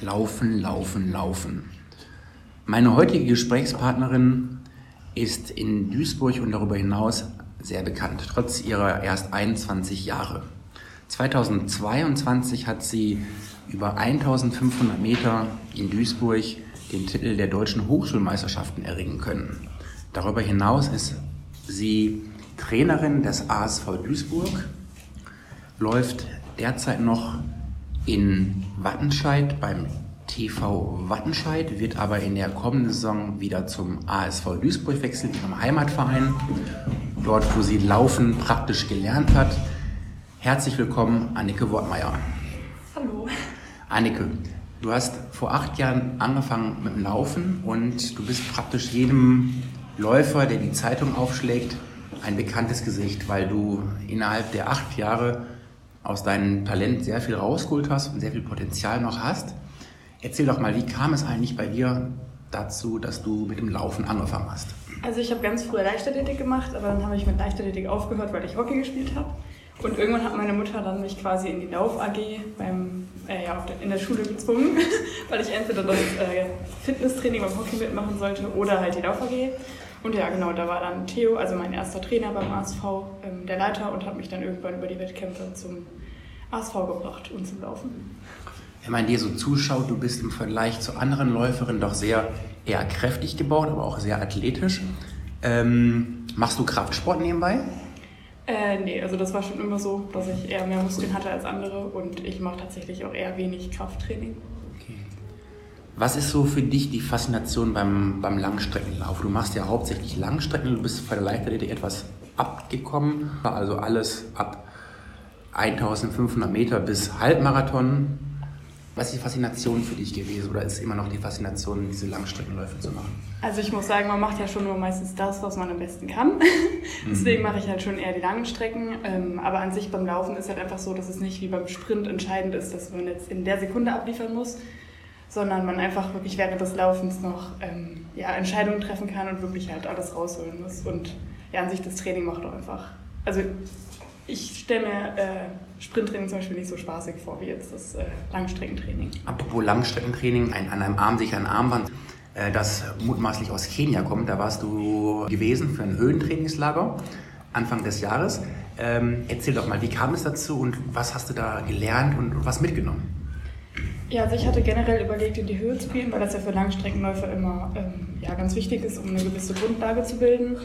Laufen, Laufen, Laufen. Meine heutige Gesprächspartnerin ist in Duisburg und darüber hinaus sehr bekannt, trotz ihrer erst 21 Jahre. 2022 hat sie über 1500 Meter in Duisburg den Titel der deutschen Hochschulmeisterschaften erringen können. Darüber hinaus ist sie Trainerin des ASV Duisburg, läuft derzeit noch in Wattenscheid beim TV Wattenscheid, wird aber in der kommenden Saison wieder zum ASV Duisburg wechseln, ihrem Heimatverein, dort wo sie Laufen praktisch gelernt hat. Herzlich willkommen, Annike Wortmeier. Hallo. Annike, du hast vor acht Jahren angefangen mit dem Laufen und du bist praktisch jedem Läufer, der die Zeitung aufschlägt, ein bekanntes Gesicht, weil du innerhalb der acht Jahre aus deinem Talent sehr viel rausgeholt hast und sehr viel Potenzial noch hast. Erzähl doch mal, wie kam es eigentlich bei dir dazu, dass du mit dem Laufen angefangen hast? Also ich habe ganz früher Leichtathletik gemacht, aber dann habe ich mit Leichtathletik aufgehört, weil ich Hockey gespielt habe. Und irgendwann hat meine Mutter dann mich quasi in die Lauf AG beim, äh, ja, in der Schule gezwungen, weil ich entweder das äh, Fitnesstraining beim Hockey mitmachen sollte oder halt die Lauf AG. Und ja, genau, da war dann Theo, also mein erster Trainer beim ASV, ähm, der Leiter und hat mich dann irgendwann über die Wettkämpfe zum ASV gebracht und zum Laufen. Wenn man dir so zuschaut, du bist im Vergleich zu anderen Läuferinnen doch sehr eher kräftig gebaut, aber auch sehr athletisch. Ähm, machst du Kraftsport nebenbei? Äh, nee, also das war schon immer so, dass ich eher mehr Muskeln hatte als andere und ich mache tatsächlich auch eher wenig Krafttraining. Was ist so für dich die Faszination beim, beim Langstreckenlauf? Du machst ja hauptsächlich Langstrecken, du bist bei der Leichtathletik etwas abgekommen, also alles ab 1500 Meter bis Halbmarathon. Was ist die Faszination für dich gewesen oder ist immer noch die Faszination, diese Langstreckenläufe zu machen? Also ich muss sagen, man macht ja schon nur meistens das, was man am besten kann. Deswegen mache ich halt schon eher die langen Strecken. Ähm, aber an sich beim Laufen ist halt einfach so, dass es nicht wie beim Sprint entscheidend ist, dass man jetzt in der Sekunde abliefern muss, sondern man einfach wirklich während des Laufens noch ähm, ja, Entscheidungen treffen kann und wirklich halt alles rausholen muss. Und ja, an sich das Training macht auch einfach. Also ich stelle mir äh, Sprinttraining zum Beispiel nicht so spaßig vor wie jetzt das äh, Langstreckentraining. Apropos Langstreckentraining, ein, an einem Arm sich ein Armband, äh, das mutmaßlich aus Kenia kommt. Da warst du gewesen für ein Höhentrainingslager Anfang des Jahres. Ähm, erzähl doch mal, wie kam es dazu und was hast du da gelernt und was mitgenommen? Ja, also ich hatte generell überlegt, in die Höhe zu gehen, weil das ja für Langstreckenläufer immer ähm, ja, ganz wichtig ist, um eine gewisse Grundlage zu bilden.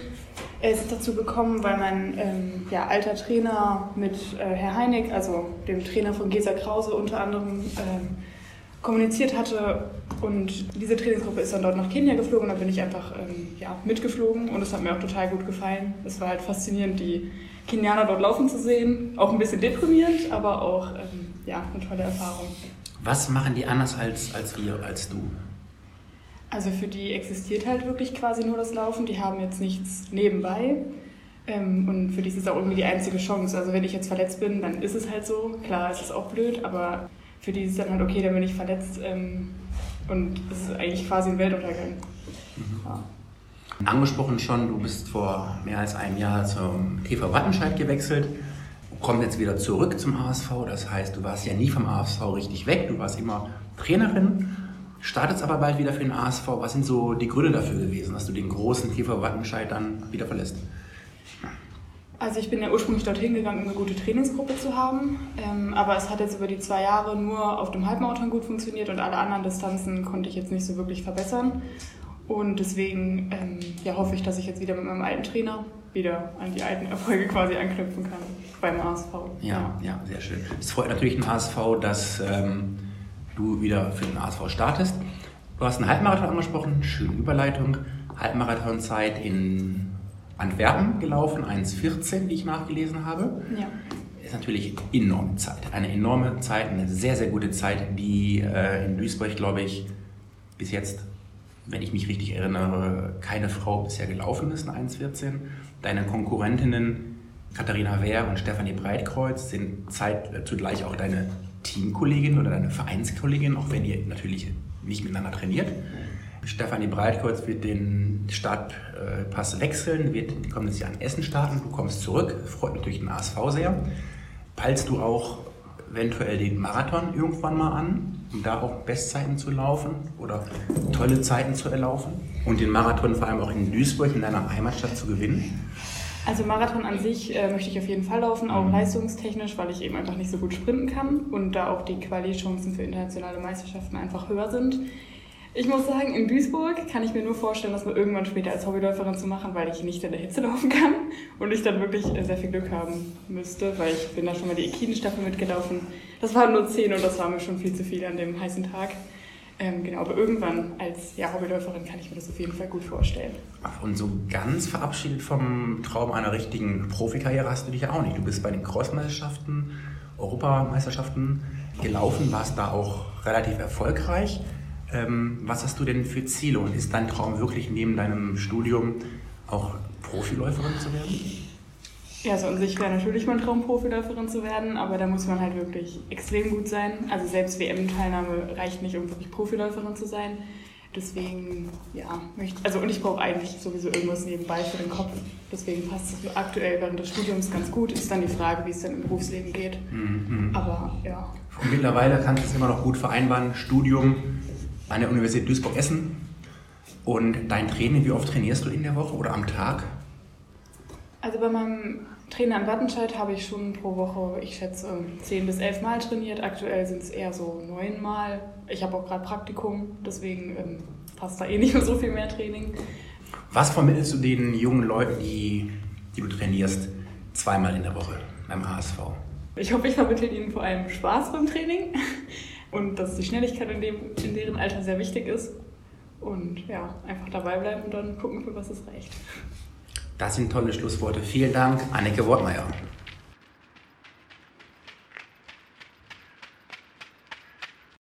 Es ist dazu gekommen, weil mein ähm, ja, alter Trainer mit äh, Herr Heinig, also dem Trainer von Gesa Krause unter anderem, ähm, kommuniziert hatte. Und diese Trainingsgruppe ist dann dort nach Kenia geflogen. Da bin ich einfach ähm, ja, mitgeflogen und es hat mir auch total gut gefallen. Es war halt faszinierend, die Kenianer dort laufen zu sehen. Auch ein bisschen deprimierend, aber auch ähm, ja, eine tolle Erfahrung. Was machen die anders als, als wir, als du? Also für die existiert halt wirklich quasi nur das Laufen. Die haben jetzt nichts nebenbei. Ähm, und für die ist es auch irgendwie die einzige Chance. Also wenn ich jetzt verletzt bin, dann ist es halt so. Klar, es ist auch blöd, aber für die ist es dann halt okay, dann bin ich verletzt. Ähm, und es ist eigentlich quasi ein Weltuntergang. Mhm. Ja. Angesprochen schon, du bist vor mehr als einem Jahr zum TV Wattenscheid gewechselt kommt jetzt wieder zurück zum ASV. Das heißt, du warst ja nie vom ASV richtig weg. Du warst immer Trainerin, startest aber bald wieder für den ASV. Was sind so die Gründe dafür gewesen, dass du den großen Kiefer Wattenscheid dann wieder verlässt? Also ich bin ja ursprünglich dorthin gegangen, um eine gute Trainingsgruppe zu haben. Ähm, aber es hat jetzt über die zwei Jahre nur auf dem Halbmarathon gut funktioniert und alle anderen Distanzen konnte ich jetzt nicht so wirklich verbessern. Und deswegen ähm, ja, hoffe ich, dass ich jetzt wieder mit meinem alten Trainer wieder an die alten Erfolge quasi anknüpfen kann beim ASV. Ja, ja, sehr schön. Es freut natürlich den ASV, dass ähm, du wieder für den ASV startest. Du hast einen Halbmarathon angesprochen, schöne Überleitung. Halbmarathonzeit in Antwerpen gelaufen, 1,14, die ich nachgelesen habe. Ja. Ist natürlich enorme Zeit. Eine enorme Zeit, eine sehr, sehr gute Zeit, die äh, in Duisburg, glaube ich, bis jetzt, wenn ich mich richtig erinnere, keine Frau bisher gelaufen ist, in 1,14. Deine Konkurrentinnen Katharina Wehr und Stefanie Breitkreuz sind zeit, äh, zugleich auch deine Teamkollegin oder deine Vereinskollegin, auch wenn ihr natürlich nicht miteinander trainiert. Stefanie Breitkreuz wird den Startpass wechseln, wird kommendes Jahr in Essen starten. Du kommst zurück, freut natürlich den ASV sehr. Peilst du auch eventuell den Marathon irgendwann mal an, um da auch Bestzeiten zu laufen oder tolle Zeiten zu erlaufen und den Marathon vor allem auch in Duisburg, in deiner Heimatstadt, zu gewinnen? Also Marathon an sich äh, möchte ich auf jeden Fall laufen, auch mhm. leistungstechnisch, weil ich eben einfach nicht so gut sprinten kann und da auch die Quali-Chancen für internationale Meisterschaften einfach höher sind. Ich muss sagen, in Duisburg kann ich mir nur vorstellen, das mal irgendwann später als Hobbyläuferin zu machen, weil ich nicht in der Hitze laufen kann und ich dann wirklich sehr viel Glück haben müsste, weil ich bin da schon mal die Ekiden-Staffel mitgelaufen. Das waren nur zehn und das war mir schon viel zu viel an dem heißen Tag. Ähm, genau, aber irgendwann als ja, Hobbyläuferin kann ich mir das auf jeden Fall gut vorstellen. Und so ganz verabschiedet vom Traum einer richtigen Profikarriere hast du dich ja auch nicht. Du bist bei den Crossmeisterschaften, Europameisterschaften gelaufen, warst da auch relativ erfolgreich. Ähm, was hast du denn für Ziele und ist dein Traum wirklich neben deinem Studium auch Profiläuferin zu werden? Ja, also an sich wäre natürlich mein Traum, Profiläuferin zu werden, aber da muss man halt wirklich extrem gut sein. Also selbst WM-Teilnahme reicht nicht, um wirklich Profiläuferin zu sein. Deswegen, ja, möchte, also und ich brauche eigentlich sowieso irgendwas nebenbei für den Kopf. Deswegen passt es aktuell während des Studiums ganz gut. Ist dann die Frage, wie es dann im Berufsleben geht. Mhm. Aber ja. Und mittlerweile kannst du es immer noch gut vereinbaren, Studium an der Universität Duisburg-Essen. Und dein Training, wie oft trainierst du in der Woche oder am Tag? Also bei meinem Trainer in Wattenscheid habe ich schon pro Woche, ich schätze, zehn bis elf Mal trainiert. Aktuell sind es eher so neun Mal. Ich habe auch gerade Praktikum, deswegen ähm, passt da eh nicht mehr so viel mehr Training. Was vermittelst du den jungen Leuten, die, die du trainierst, zweimal in der Woche beim HSV? Ich hoffe, ich vermittle ihnen vor allem Spaß beim Training und dass die Schnelligkeit in, dem, in deren Alter sehr wichtig ist. Und ja, einfach dabei bleiben und dann gucken, für was es reicht. Das sind tolle Schlussworte. Vielen Dank, Anneke Wortmeier.